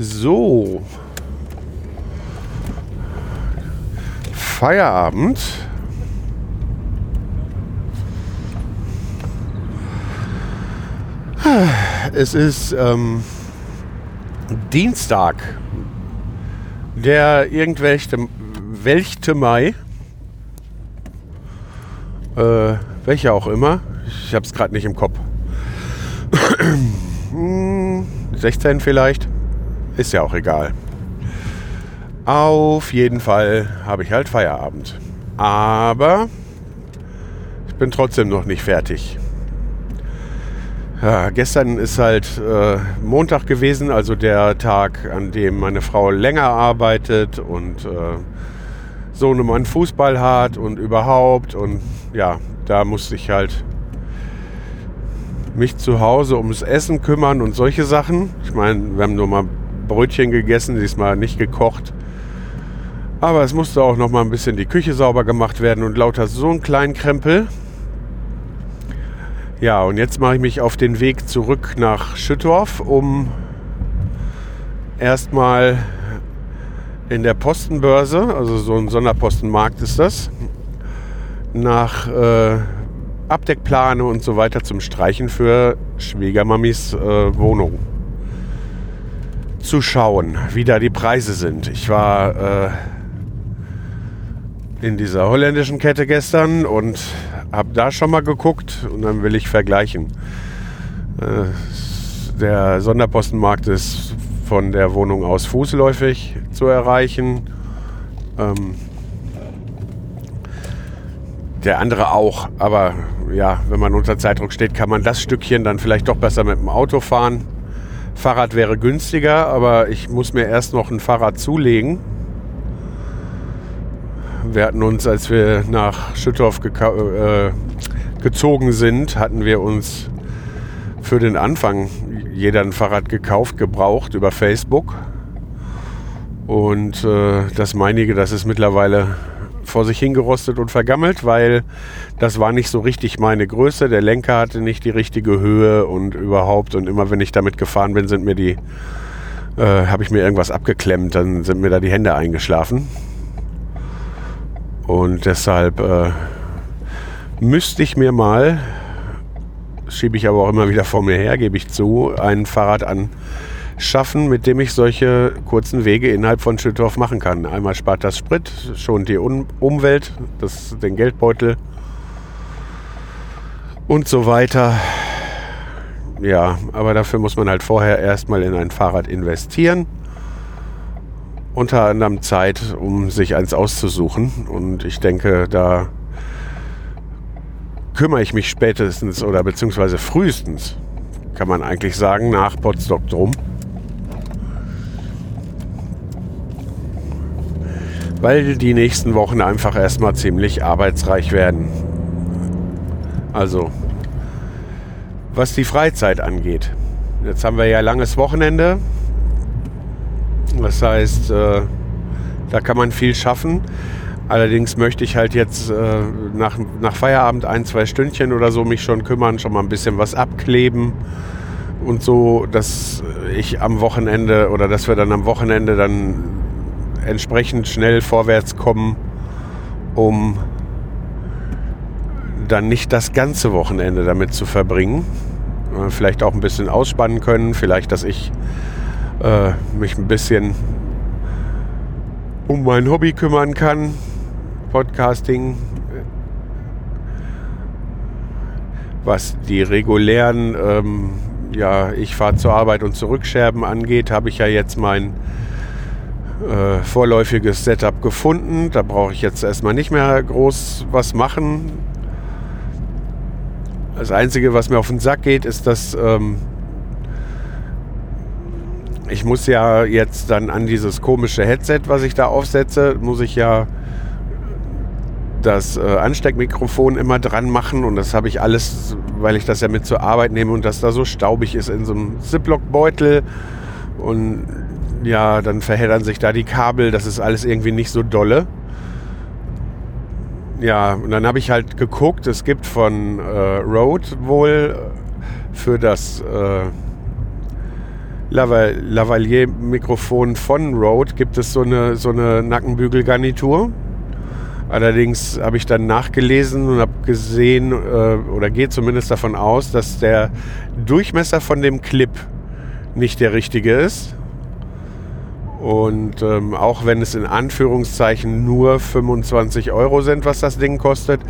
So. Feierabend. Es ist ähm, Dienstag, der irgendwelche welchte Mai. Äh, welcher auch immer. Ich habe es gerade nicht im Kopf. Hm, 16 vielleicht. Ist ja auch egal. Auf jeden Fall habe ich halt Feierabend. Aber ich bin trotzdem noch nicht fertig. Ja, gestern ist halt äh, Montag gewesen, also der Tag, an dem meine Frau länger arbeitet und äh, Sohnemann Fußball hat und überhaupt. Und ja, da musste ich halt mich zu Hause ums Essen kümmern und solche Sachen. Ich meine, wir haben nur mal Brötchen gegessen, diesmal nicht gekocht. Aber es musste auch noch mal ein bisschen die Küche sauber gemacht werden und lauter so ein kleinen Krempel. Ja, und jetzt mache ich mich auf den Weg zurück nach Schüttorf, um erstmal in der Postenbörse, also so ein Sonderpostenmarkt ist das, nach äh, Abdeckplane und so weiter zum Streichen für Schwiegermamis äh, Wohnung zu schauen, wie da die Preise sind. Ich war äh, in dieser holländischen Kette gestern und habe da schon mal geguckt und dann will ich vergleichen. Äh, der Sonderpostenmarkt ist von der Wohnung aus fußläufig zu erreichen. Ähm, der andere auch, aber ja, wenn man unter Zeitdruck steht, kann man das Stückchen dann vielleicht doch besser mit dem Auto fahren. Fahrrad wäre günstiger, aber ich muss mir erst noch ein Fahrrad zulegen. Wir hatten uns, als wir nach Schüttorf äh, gezogen sind, hatten wir uns für den Anfang jeder ein Fahrrad gekauft, gebraucht über Facebook. Und äh, das meinige, das ist mittlerweile vor sich hingerostet und vergammelt, weil das war nicht so richtig meine Größe. Der Lenker hatte nicht die richtige Höhe und überhaupt. Und immer wenn ich damit gefahren bin, sind mir die, äh, habe ich mir irgendwas abgeklemmt, dann sind mir da die Hände eingeschlafen. Und deshalb äh, müsste ich mir mal, schiebe ich aber auch immer wieder vor mir her, gebe ich zu, ein Fahrrad an schaffen, mit dem ich solche kurzen Wege innerhalb von Schüttorf machen kann. Einmal spart das Sprit, schont die um Umwelt, das, den Geldbeutel und so weiter. Ja, aber dafür muss man halt vorher erstmal in ein Fahrrad investieren. Unter anderem Zeit, um sich eins auszusuchen. Und ich denke, da kümmere ich mich spätestens oder beziehungsweise frühestens, kann man eigentlich sagen, nach Potsdok drum. Weil die nächsten Wochen einfach erstmal ziemlich arbeitsreich werden. Also, was die Freizeit angeht. Jetzt haben wir ja langes Wochenende. Das heißt, äh, da kann man viel schaffen. Allerdings möchte ich halt jetzt äh, nach, nach Feierabend ein, zwei Stündchen oder so mich schon kümmern, schon mal ein bisschen was abkleben und so, dass ich am Wochenende oder dass wir dann am Wochenende dann entsprechend schnell vorwärts kommen, um dann nicht das ganze Wochenende damit zu verbringen. Äh, vielleicht auch ein bisschen ausspannen können, vielleicht, dass ich äh, mich ein bisschen um mein Hobby kümmern kann, Podcasting. Was die regulären, ähm, ja, ich fahre zur Arbeit und zurück Scherben angeht, habe ich ja jetzt mein äh, vorläufiges Setup gefunden. Da brauche ich jetzt erstmal nicht mehr groß was machen. Das Einzige, was mir auf den Sack geht, ist, dass ähm, ich muss ja jetzt dann an dieses komische Headset, was ich da aufsetze, muss ich ja das äh, Ansteckmikrofon immer dran machen und das habe ich alles, weil ich das ja mit zur Arbeit nehme und das da so staubig ist in so einem Ziploc-Beutel und ja, dann verheddern sich da die Kabel, das ist alles irgendwie nicht so dolle. Ja, und dann habe ich halt geguckt, es gibt von äh, Rode wohl für das äh, Lavalier-Mikrofon von Rode gibt es so eine, so eine Nackenbügelgarnitur. Allerdings habe ich dann nachgelesen und habe gesehen äh, oder gehe zumindest davon aus, dass der Durchmesser von dem Clip nicht der richtige ist. Und ähm, auch wenn es in Anführungszeichen nur 25 Euro sind, was das Ding kostet,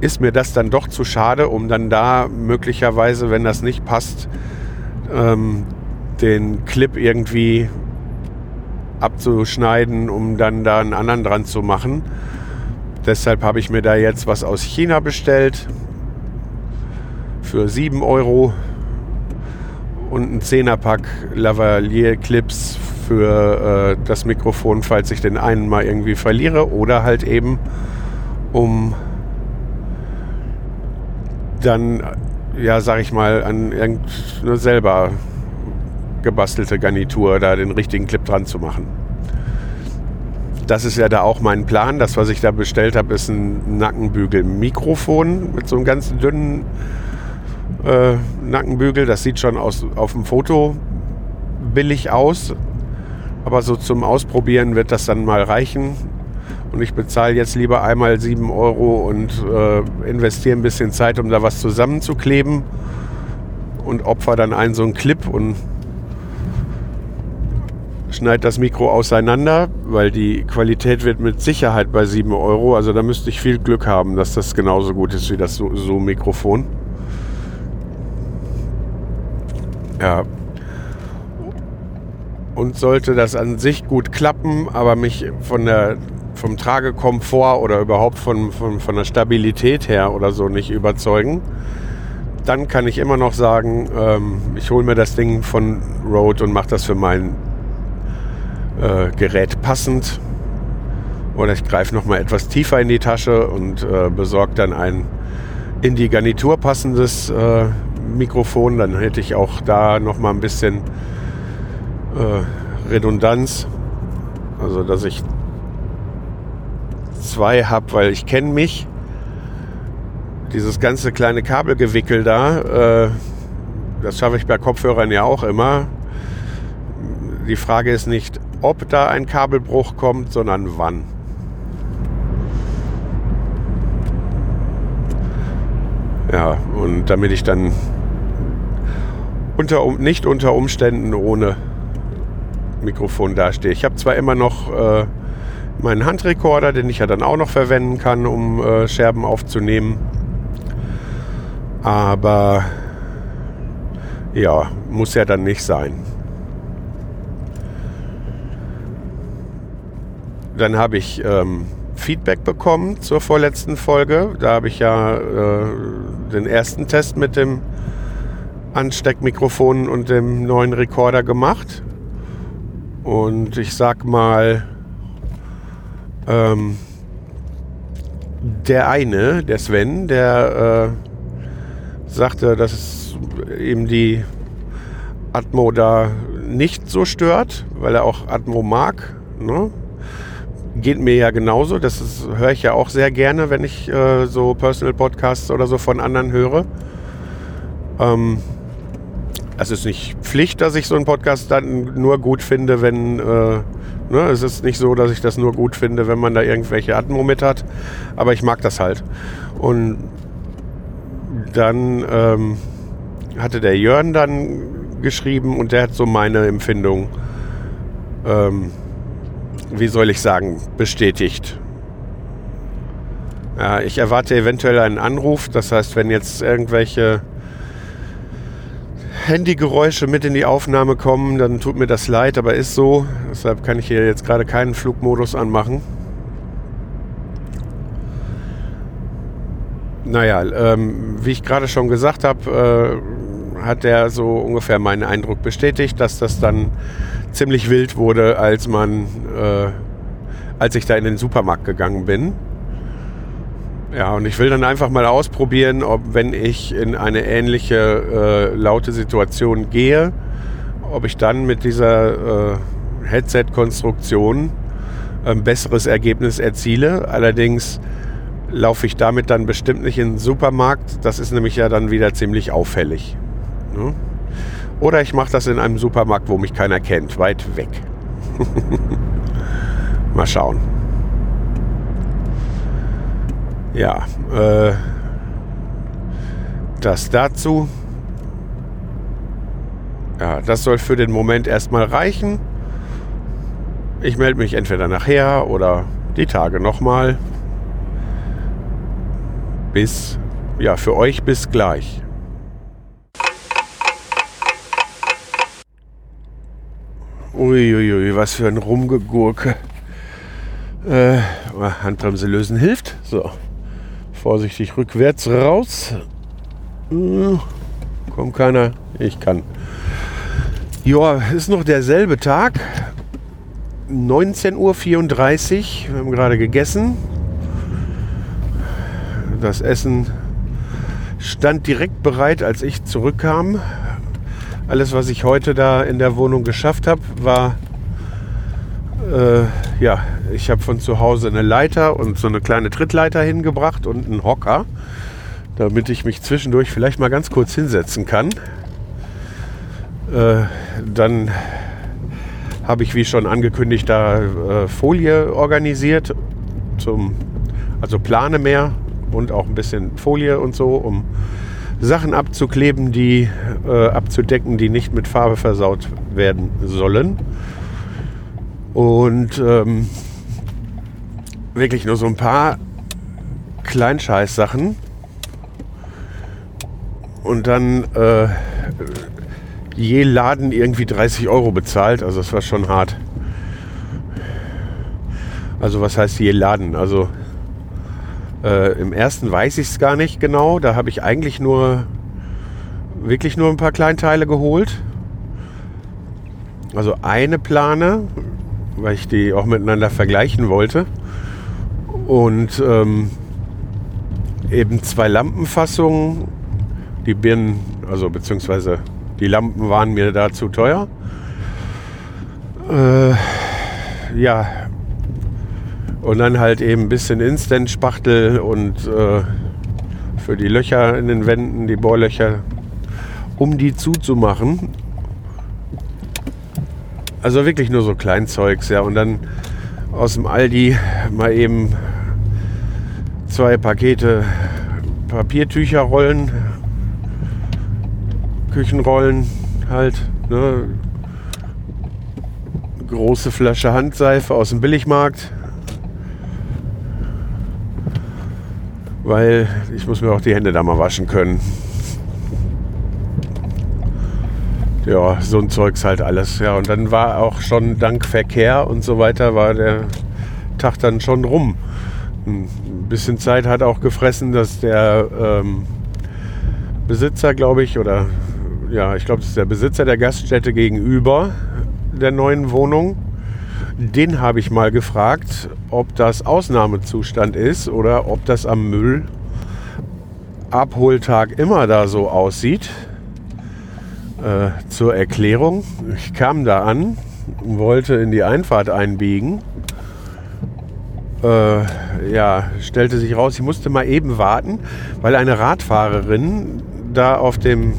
ist mir das dann doch zu schade, um dann da möglicherweise, wenn das nicht passt, ähm, den Clip irgendwie abzuschneiden, um dann da einen anderen dran zu machen. Deshalb habe ich mir da jetzt was aus China bestellt für 7 Euro und ein 10er-Pack Lavalier-Clips für äh, das Mikrofon, falls ich den einen mal irgendwie verliere oder halt eben um dann, ja, sag ich mal, an irgendeine selber gebastelte Garnitur da den richtigen Clip dran zu machen. Das ist ja da auch mein Plan. Das, was ich da bestellt habe, ist ein Nackenbügel-Mikrofon mit so einem ganz dünnen äh, Nackenbügel. Das sieht schon aus, auf dem Foto billig aus. Aber so zum Ausprobieren wird das dann mal reichen. Und ich bezahle jetzt lieber einmal 7 Euro und äh, investiere ein bisschen Zeit, um da was zusammenzukleben. Und opfer dann einen so einen Clip und schneide das Mikro auseinander, weil die Qualität wird mit Sicherheit bei 7 Euro. Also da müsste ich viel Glück haben, dass das genauso gut ist wie das Zoom-Mikrofon. Ja. Und sollte das an sich gut klappen, aber mich von der, vom Tragekomfort oder überhaupt von, von, von der Stabilität her oder so nicht überzeugen, dann kann ich immer noch sagen, ähm, ich hole mir das Ding von Rode und mache das für mein äh, Gerät passend. Oder ich greife noch mal etwas tiefer in die Tasche und äh, besorge dann ein in die Garnitur passendes äh, Mikrofon. Dann hätte ich auch da noch mal ein bisschen äh, Redundanz. Also dass ich zwei habe, weil ich kenne mich. Dieses ganze kleine Kabelgewickel da, äh, das schaffe ich bei Kopfhörern ja auch immer. Die Frage ist nicht, ob da ein Kabelbruch kommt, sondern wann. Ja, und damit ich dann unter, nicht unter Umständen ohne Mikrofon dastehe. Ich habe zwar immer noch äh, meinen Handrekorder, den ich ja dann auch noch verwenden kann, um äh, Scherben aufzunehmen. Aber ja, muss ja dann nicht sein. Dann habe ich ähm, Feedback bekommen zur vorletzten Folge. Da habe ich ja äh, den ersten Test mit dem Ansteckmikrofon und dem neuen Rekorder gemacht. Und ich sag mal, ähm, der eine, der Sven, der äh, sagte, dass ihm die Atmo da nicht so stört, weil er auch Atmo mag. Ne? geht mir ja genauso. Das höre ich ja auch sehr gerne, wenn ich äh, so Personal Podcasts oder so von anderen höre. Ähm, es ist nicht Pflicht, dass ich so einen Podcast dann nur gut finde, wenn. Äh, ne, es ist nicht so, dass ich das nur gut finde, wenn man da irgendwelche Atmo mit hat. Aber ich mag das halt. Und dann ähm, hatte der Jörn dann geschrieben und der hat so meine Empfindung. Ähm, wie soll ich sagen, bestätigt. Ja, ich erwarte eventuell einen Anruf. Das heißt, wenn jetzt irgendwelche Handygeräusche mit in die Aufnahme kommen, dann tut mir das leid, aber ist so. Deshalb kann ich hier jetzt gerade keinen Flugmodus anmachen. Naja, ähm, wie ich gerade schon gesagt habe, hat er so ungefähr meinen Eindruck bestätigt, dass das dann ziemlich wild wurde, als man, äh, als ich da in den Supermarkt gegangen bin. Ja, und ich will dann einfach mal ausprobieren, ob wenn ich in eine ähnliche äh, laute Situation gehe, ob ich dann mit dieser äh, Headset-Konstruktion ein besseres Ergebnis erziele. Allerdings laufe ich damit dann bestimmt nicht in den Supermarkt. Das ist nämlich ja dann wieder ziemlich auffällig. Ne? Oder ich mache das in einem Supermarkt, wo mich keiner kennt, weit weg. Mal schauen. Ja, äh, das dazu. Ja, das soll für den Moment erstmal reichen. Ich melde mich entweder nachher oder die Tage nochmal. Bis, ja, für euch bis gleich. Uiuiui, ui, ui, was für ein Rumgegurke. Äh, Handbremse lösen hilft. So, vorsichtig rückwärts raus. Hm, kommt keiner. Ich kann. Ja, ist noch derselbe Tag. 19.34 Uhr. Wir haben gerade gegessen. Das Essen stand direkt bereit, als ich zurückkam. Alles, was ich heute da in der Wohnung geschafft habe, war, äh, ja, ich habe von zu Hause eine Leiter und so eine kleine Trittleiter hingebracht und einen Hocker, damit ich mich zwischendurch vielleicht mal ganz kurz hinsetzen kann. Äh, dann habe ich, wie schon angekündigt, da äh, Folie organisiert, zum, also Plane mehr und auch ein bisschen Folie und so, um Sachen abzukleben, die äh, abzudecken, die nicht mit Farbe versaut werden sollen. Und ähm, wirklich nur so ein paar Kleinscheiß-Sachen. Und dann äh, je Laden irgendwie 30 Euro bezahlt. Also das war schon hart. Also was heißt je Laden? Also äh, Im ersten weiß ich es gar nicht genau. Da habe ich eigentlich nur wirklich nur ein paar Kleinteile geholt. Also eine Plane, weil ich die auch miteinander vergleichen wollte. Und ähm, eben zwei Lampenfassungen. Die Birnen, also beziehungsweise die Lampen waren mir da zu teuer. Äh, ja, und dann halt eben ein bisschen Instant-Spachtel und äh, für die Löcher in den Wänden, die Bohrlöcher, um die zuzumachen. Also wirklich nur so Kleinzeugs, ja. Und dann aus dem Aldi mal eben zwei Pakete Papiertücherrollen, Küchenrollen halt, ne? große Flasche Handseife aus dem Billigmarkt. weil ich muss mir auch die Hände da mal waschen können. Ja, so ein Zeugs halt alles. Ja, und dann war auch schon dank Verkehr und so weiter war der Tag dann schon rum. Ein bisschen Zeit hat auch gefressen, dass der ähm, Besitzer, glaube ich, oder ja, ich glaube, das ist der Besitzer der Gaststätte gegenüber der neuen Wohnung, den habe ich mal gefragt, ob das Ausnahmezustand ist oder ob das am Müllabholtag immer da so aussieht. Äh, zur Erklärung, ich kam da an, wollte in die Einfahrt einbiegen. Äh, ja, stellte sich raus, ich musste mal eben warten, weil eine Radfahrerin da auf dem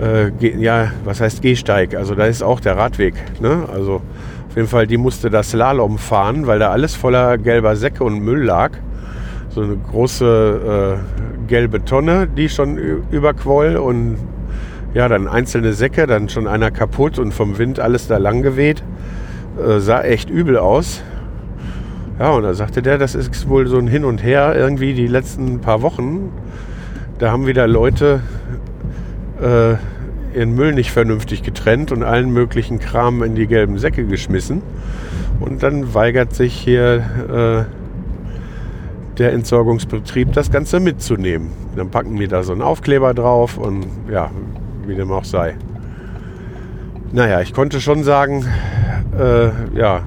äh, ja, was heißt Gehsteig? Also da ist auch der Radweg. Ne? Also auf jeden Fall, die musste das Slalom fahren, weil da alles voller gelber Säcke und Müll lag. So eine große äh, gelbe Tonne, die schon überquoll und ja, dann einzelne Säcke, dann schon einer kaputt und vom Wind alles da lang geweht. Äh, sah echt übel aus. Ja, und da sagte der, das ist wohl so ein Hin und Her irgendwie die letzten paar Wochen. Da haben wieder Leute äh, ihren Müll nicht vernünftig getrennt und allen möglichen Kram in die gelben Säcke geschmissen. Und dann weigert sich hier äh, der Entsorgungsbetrieb das Ganze mitzunehmen. Dann packen die da so einen Aufkleber drauf und ja, wie dem auch sei. Naja, ich konnte schon sagen, äh, ja,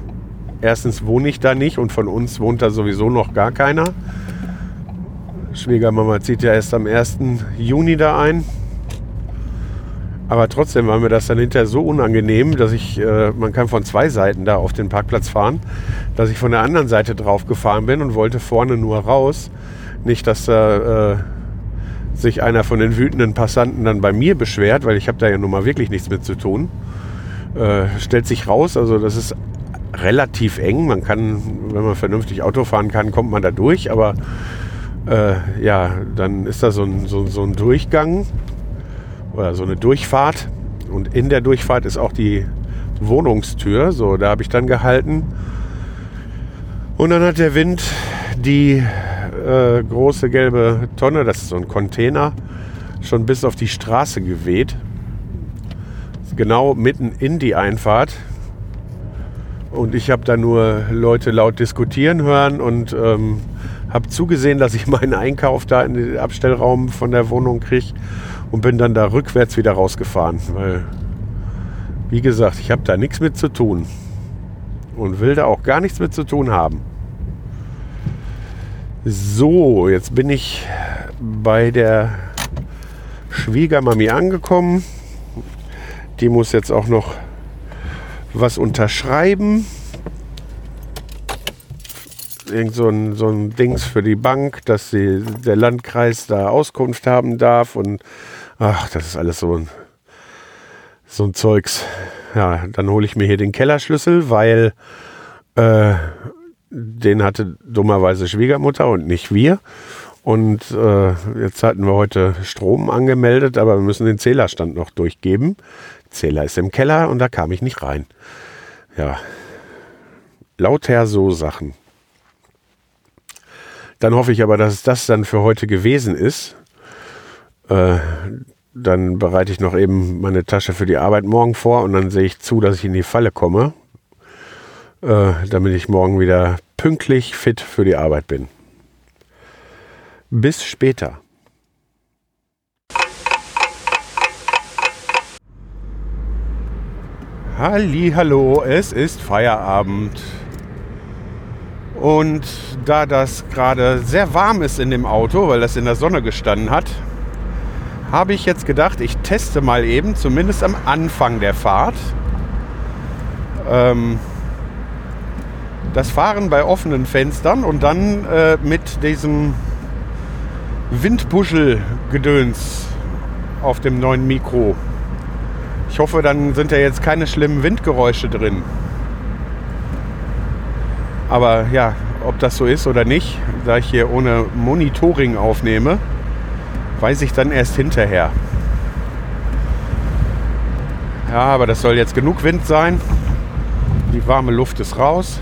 erstens wohne ich da nicht und von uns wohnt da sowieso noch gar keiner. Schwiegermama zieht ja erst am 1. Juni da ein. Aber trotzdem war mir das dann hinterher so unangenehm, dass ich, äh, man kann von zwei Seiten da auf den Parkplatz fahren, dass ich von der anderen Seite drauf gefahren bin und wollte vorne nur raus. Nicht, dass da äh, sich einer von den wütenden Passanten dann bei mir beschwert, weil ich habe da ja nun mal wirklich nichts mit zu tun. Äh, stellt sich raus, also das ist relativ eng. Man kann, wenn man vernünftig Auto fahren kann, kommt man da durch, aber äh, ja, dann ist da so ein, so, so ein Durchgang oder so eine Durchfahrt. Und in der Durchfahrt ist auch die Wohnungstür. So, da habe ich dann gehalten. Und dann hat der Wind die äh, große gelbe Tonne, das ist so ein Container, schon bis auf die Straße geweht. Genau mitten in die Einfahrt. Und ich habe da nur Leute laut diskutieren hören und ähm, habe zugesehen, dass ich meinen Einkauf da in den Abstellraum von der Wohnung kriege und bin dann da rückwärts wieder rausgefahren. Weil, wie gesagt, ich habe da nichts mit zu tun und will da auch gar nichts mit zu tun haben. So, jetzt bin ich bei der Schwiegermami angekommen. Die muss jetzt auch noch was unterschreiben. Irgend so ein, so ein Dings für die Bank, dass sie, der Landkreis da Auskunft haben darf. Und ach, das ist alles so ein, so ein Zeugs. Ja, dann hole ich mir hier den Kellerschlüssel, weil äh, den hatte dummerweise Schwiegermutter und nicht wir. Und äh, jetzt hatten wir heute Strom angemeldet, aber wir müssen den Zählerstand noch durchgeben. Zähler ist im Keller und da kam ich nicht rein. Ja, lauter so Sachen. Dann hoffe ich aber, dass das dann für heute gewesen ist. Äh, dann bereite ich noch eben meine Tasche für die Arbeit morgen vor und dann sehe ich zu, dass ich in die Falle komme, äh, damit ich morgen wieder pünktlich fit für die Arbeit bin. Bis später. Halli, hallo, es ist Feierabend. Und da das gerade sehr warm ist in dem Auto, weil das in der Sonne gestanden hat, habe ich jetzt gedacht, ich teste mal eben, zumindest am Anfang der Fahrt, ähm, das Fahren bei offenen Fenstern und dann äh, mit diesem Windbuschel-Gedöns auf dem neuen Mikro. Ich hoffe, dann sind ja jetzt keine schlimmen Windgeräusche drin. Aber ja, ob das so ist oder nicht, da ich hier ohne Monitoring aufnehme, weiß ich dann erst hinterher. Ja, aber das soll jetzt genug Wind sein. Die warme Luft ist raus.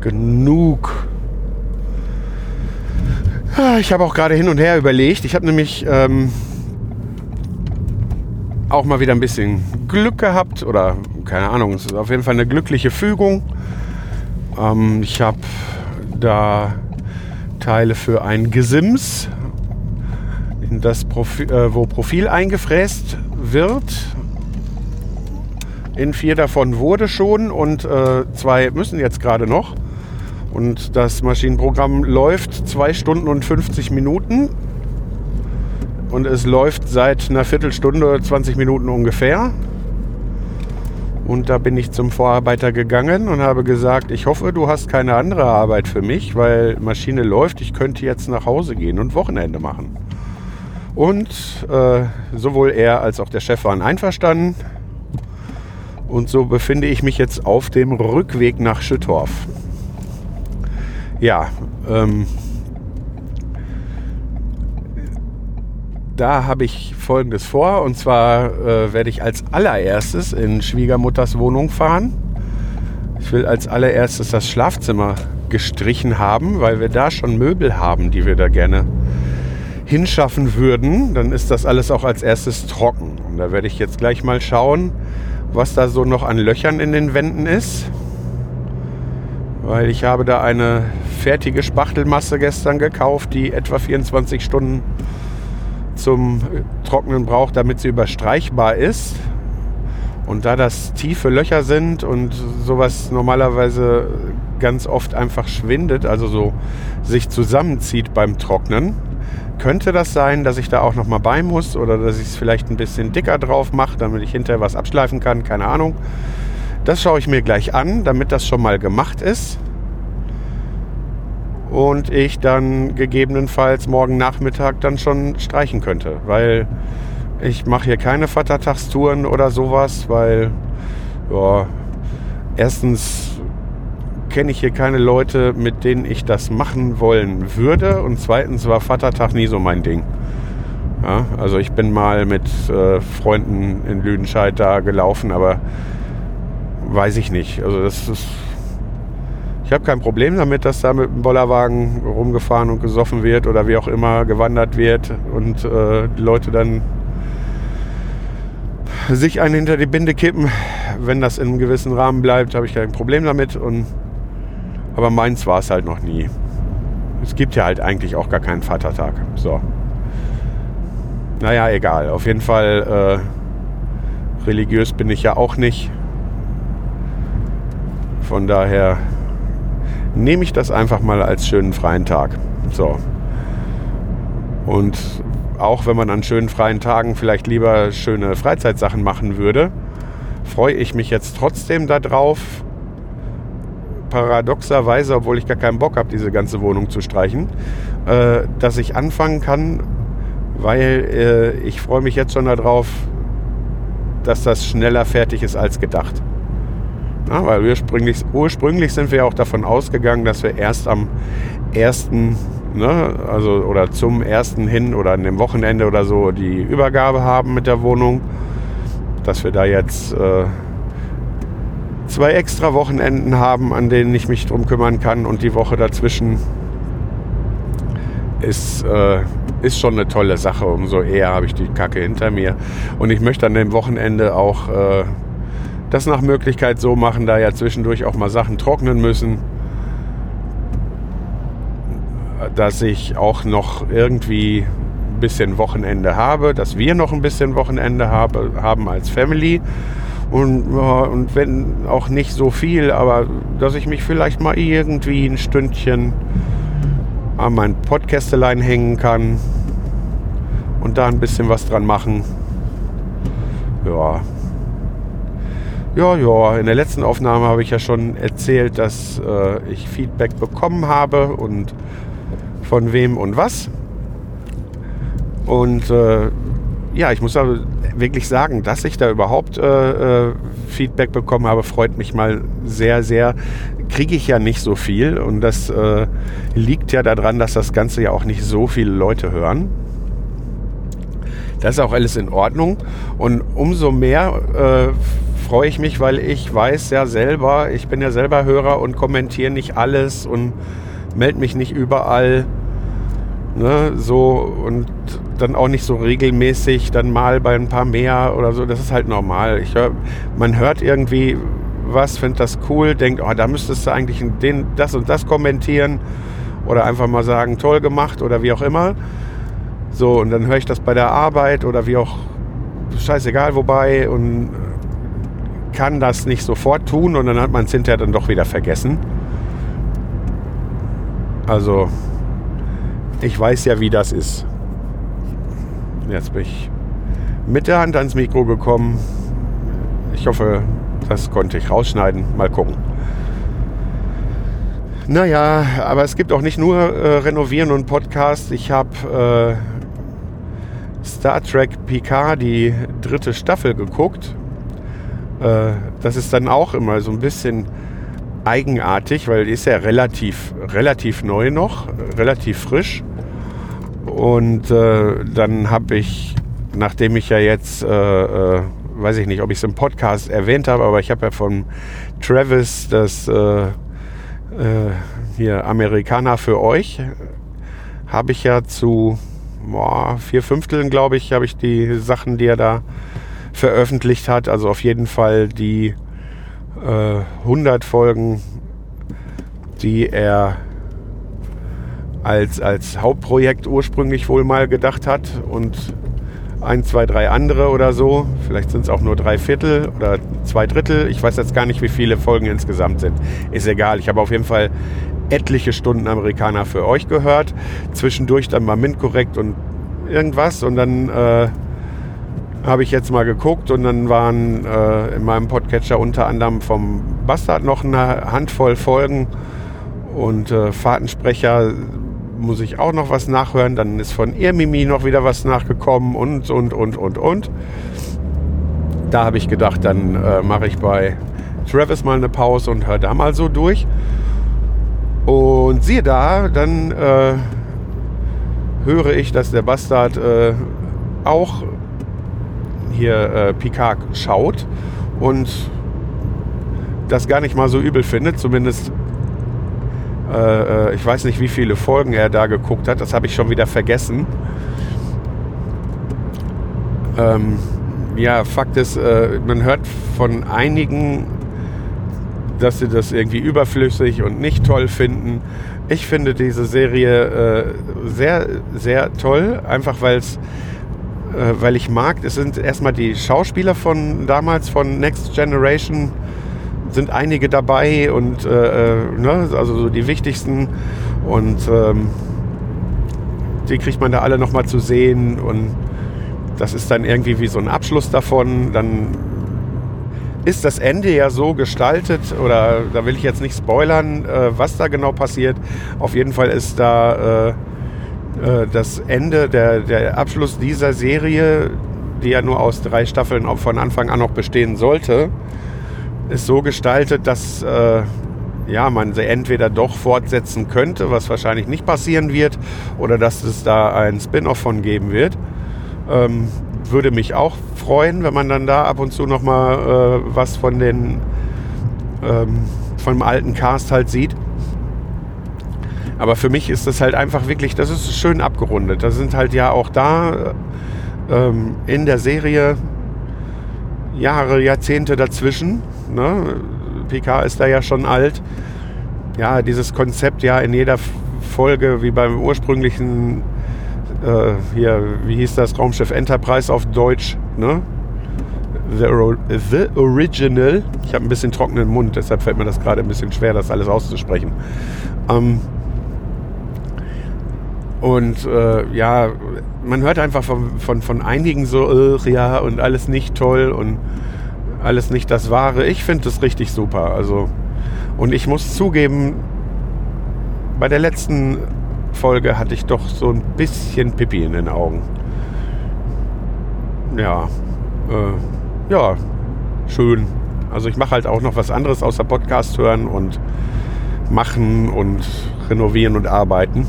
Genug. Ah, ich habe auch gerade hin und her überlegt. Ich habe nämlich ähm, auch mal wieder ein bisschen Glück gehabt oder keine Ahnung, es ist auf jeden Fall eine glückliche Fügung. Ähm, ich habe da Teile für ein Gesims, in das Profil, äh, wo Profil eingefräst wird. In vier davon wurde schon und äh, zwei müssen jetzt gerade noch. Und das Maschinenprogramm läuft zwei Stunden und 50 Minuten und es läuft seit einer Viertelstunde, 20 Minuten ungefähr. Und da bin ich zum Vorarbeiter gegangen und habe gesagt, ich hoffe, du hast keine andere Arbeit für mich, weil Maschine läuft, ich könnte jetzt nach Hause gehen und Wochenende machen. Und äh, sowohl er als auch der Chef waren einverstanden. Und so befinde ich mich jetzt auf dem Rückweg nach Schüttorf. Ja, ähm, da habe ich Folgendes vor. Und zwar äh, werde ich als allererstes in Schwiegermutters Wohnung fahren. Ich will als allererstes das Schlafzimmer gestrichen haben, weil wir da schon Möbel haben, die wir da gerne hinschaffen würden. Dann ist das alles auch als erstes trocken. Und da werde ich jetzt gleich mal schauen, was da so noch an Löchern in den Wänden ist. weil ich habe da eine fertige Spachtelmasse gestern gekauft, die etwa 24 Stunden zum Trocknen braucht, damit sie überstreichbar ist. Und da das tiefe Löcher sind und sowas normalerweise ganz oft einfach schwindet, also so sich zusammenzieht beim Trocknen, könnte das sein, dass ich da auch noch mal bei muss oder dass ich es vielleicht ein bisschen dicker drauf mache, damit ich hinterher was abschleifen kann, keine Ahnung. Das schaue ich mir gleich an, damit das schon mal gemacht ist. Und ich dann gegebenenfalls morgen Nachmittag dann schon streichen könnte, weil ich mache hier keine Vatertagstouren oder sowas, weil ja, erstens kenne ich hier keine Leute, mit denen ich das machen wollen würde. Und zweitens war Vatertag nie so mein Ding. Ja, also ich bin mal mit äh, Freunden in Lüdenscheid da gelaufen, aber weiß ich nicht. Also das ist. Ich habe kein Problem damit, dass da mit dem Bollerwagen rumgefahren und gesoffen wird oder wie auch immer gewandert wird und äh, die Leute dann sich einen hinter die Binde kippen. Wenn das in einem gewissen Rahmen bleibt, habe ich kein Problem damit. Und, aber meins war es halt noch nie. Es gibt ja halt eigentlich auch gar keinen Vatertag. So. Naja, egal. Auf jeden Fall äh, religiös bin ich ja auch nicht. Von daher nehme ich das einfach mal als schönen freien Tag. So. Und auch wenn man an schönen freien Tagen vielleicht lieber schöne Freizeitsachen machen würde, freue ich mich jetzt trotzdem darauf, paradoxerweise, obwohl ich gar keinen Bock habe, diese ganze Wohnung zu streichen, äh, dass ich anfangen kann, weil äh, ich freue mich jetzt schon darauf, dass das schneller fertig ist als gedacht. Ja, weil ursprünglich, ursprünglich sind wir auch davon ausgegangen, dass wir erst am 1 ne, also oder zum ersten hin oder an dem Wochenende oder so die Übergabe haben mit der Wohnung, dass wir da jetzt äh, zwei extra Wochenenden haben, an denen ich mich drum kümmern kann und die Woche dazwischen ist, äh, ist schon eine tolle Sache. Umso eher habe ich die Kacke hinter mir. Und ich möchte an dem Wochenende auch äh, das nach Möglichkeit so machen, da ja zwischendurch auch mal Sachen trocknen müssen dass ich auch noch irgendwie ein bisschen Wochenende habe, dass wir noch ein bisschen Wochenende habe, haben als Family. Und, und wenn auch nicht so viel, aber dass ich mich vielleicht mal irgendwie ein Stündchen an mein Podcastelein hängen kann und da ein bisschen was dran machen. Ja. Ja, ja, in der letzten Aufnahme habe ich ja schon erzählt, dass äh, ich Feedback bekommen habe und von wem und was. Und äh, ja, ich muss aber wirklich sagen, dass ich da überhaupt äh, äh, Feedback bekommen habe, freut mich mal sehr, sehr. Kriege ich ja nicht so viel und das äh, liegt ja daran, dass das Ganze ja auch nicht so viele Leute hören. Das ist auch alles in Ordnung und umso mehr äh, freue ich mich, weil ich weiß ja selber, ich bin ja selber Hörer und kommentiere nicht alles und melde mich nicht überall. Ne, so und dann auch nicht so regelmäßig, dann mal bei ein paar mehr oder so. Das ist halt normal. Ich hör, man hört irgendwie was, findet das cool, denkt, oh, da müsstest du eigentlich den, das und das kommentieren oder einfach mal sagen, toll gemacht oder wie auch immer. So, und dann höre ich das bei der Arbeit oder wie auch, scheißegal wobei und kann das nicht sofort tun und dann hat man es hinterher dann doch wieder vergessen. Also, ich weiß ja, wie das ist. Jetzt bin ich mit der Hand ans Mikro gekommen. Ich hoffe, das konnte ich rausschneiden. Mal gucken. Naja, aber es gibt auch nicht nur äh, Renovieren und Podcasts. Ich habe äh, Star Trek Picard, die dritte Staffel, geguckt. Äh, das ist dann auch immer so ein bisschen eigenartig, weil die ist ja relativ, relativ neu noch, relativ frisch. Und äh, dann habe ich, nachdem ich ja jetzt, äh, äh, weiß ich nicht, ob ich es im Podcast erwähnt habe, aber ich habe ja von Travis das äh, hier Amerikaner für euch, habe ich ja zu boah, vier Fünfteln, glaube ich, habe ich die Sachen, die er da veröffentlicht hat. Also auf jeden Fall die 100 äh, Folgen die er als, als Hauptprojekt ursprünglich wohl mal gedacht hat und ein, zwei, drei andere oder so. Vielleicht sind es auch nur drei Viertel oder zwei Drittel. Ich weiß jetzt gar nicht, wie viele Folgen insgesamt sind. Ist egal. Ich habe auf jeden Fall etliche Stunden Amerikaner für euch gehört. Zwischendurch dann mal MINT-korrekt und irgendwas. Und dann äh, habe ich jetzt mal geguckt und dann waren äh, in meinem Podcatcher unter anderem vom Bastard noch eine Handvoll Folgen und äh, Fahrtensprecher muss ich auch noch was nachhören. Dann ist von Irmimi noch wieder was nachgekommen und, und, und, und, und. Da habe ich gedacht, dann äh, mache ich bei Travis mal eine Pause und höre da mal so durch. Und siehe da, dann äh, höre ich, dass der Bastard äh, auch hier äh, Picard schaut und das gar nicht mal so übel findet, zumindest äh, äh, ich weiß nicht, wie viele Folgen er da geguckt hat. Das habe ich schon wieder vergessen. Ähm, ja, Fakt ist, äh, man hört von einigen, dass sie das irgendwie überflüssig und nicht toll finden. Ich finde diese Serie äh, sehr, sehr toll, einfach weil äh, weil ich mag, es sind erstmal die Schauspieler von damals von Next Generation sind einige dabei und äh, äh, ne, also so die wichtigsten und ähm, die kriegt man da alle nochmal zu sehen und das ist dann irgendwie wie so ein Abschluss davon. Dann ist das Ende ja so gestaltet oder da will ich jetzt nicht spoilern, äh, was da genau passiert. Auf jeden Fall ist da äh, äh, das Ende, der, der Abschluss dieser Serie, die ja nur aus drei Staffeln von Anfang an noch bestehen sollte, ist so gestaltet, dass äh, ja, man sie entweder doch fortsetzen könnte, was wahrscheinlich nicht passieren wird, oder dass es da ein Spin-off von geben wird. Ähm, würde mich auch freuen, wenn man dann da ab und zu noch mal äh, was von den ähm, vom alten Cast halt sieht. Aber für mich ist das halt einfach wirklich, das ist schön abgerundet. Da sind halt ja auch da ähm, in der Serie Jahre, Jahrzehnte dazwischen. Ne? PK ist da ja schon alt. Ja, dieses Konzept ja in jeder Folge, wie beim ursprünglichen, äh, hier, wie hieß das, Raumschiff Enterprise auf Deutsch, ne? The, the Original. Ich habe ein bisschen trockenen Mund, deshalb fällt mir das gerade ein bisschen schwer, das alles auszusprechen. Ähm, und äh, ja, man hört einfach von, von, von einigen so, äh, ja, und alles nicht toll und alles nicht das Wahre. Ich finde das richtig super. Also, und ich muss zugeben, bei der letzten Folge hatte ich doch so ein bisschen Pipi in den Augen. Ja, äh, ja, schön. Also ich mache halt auch noch was anderes außer Podcast hören und machen und renovieren und arbeiten.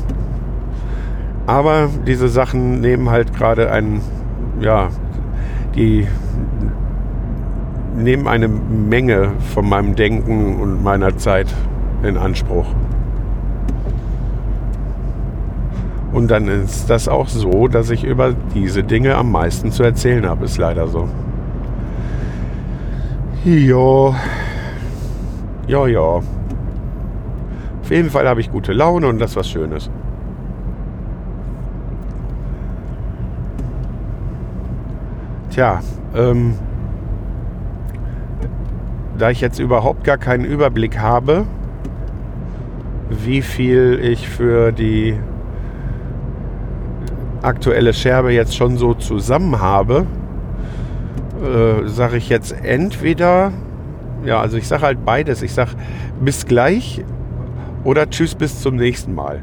Aber diese Sachen nehmen halt gerade einen, ja, die nehmen eine Menge von meinem Denken und meiner Zeit in Anspruch. Und dann ist das auch so, dass ich über diese Dinge am meisten zu erzählen habe. Ist leider so. Ja. Ja, ja. Auf jeden Fall habe ich gute Laune und das was Schönes. Tja, ähm, da ich jetzt überhaupt gar keinen Überblick habe, wie viel ich für die aktuelle Scherbe jetzt schon so zusammen habe, äh, sage ich jetzt entweder, ja, also ich sage halt beides. Ich sage bis gleich oder tschüss bis zum nächsten Mal.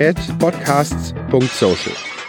at podcasts.social.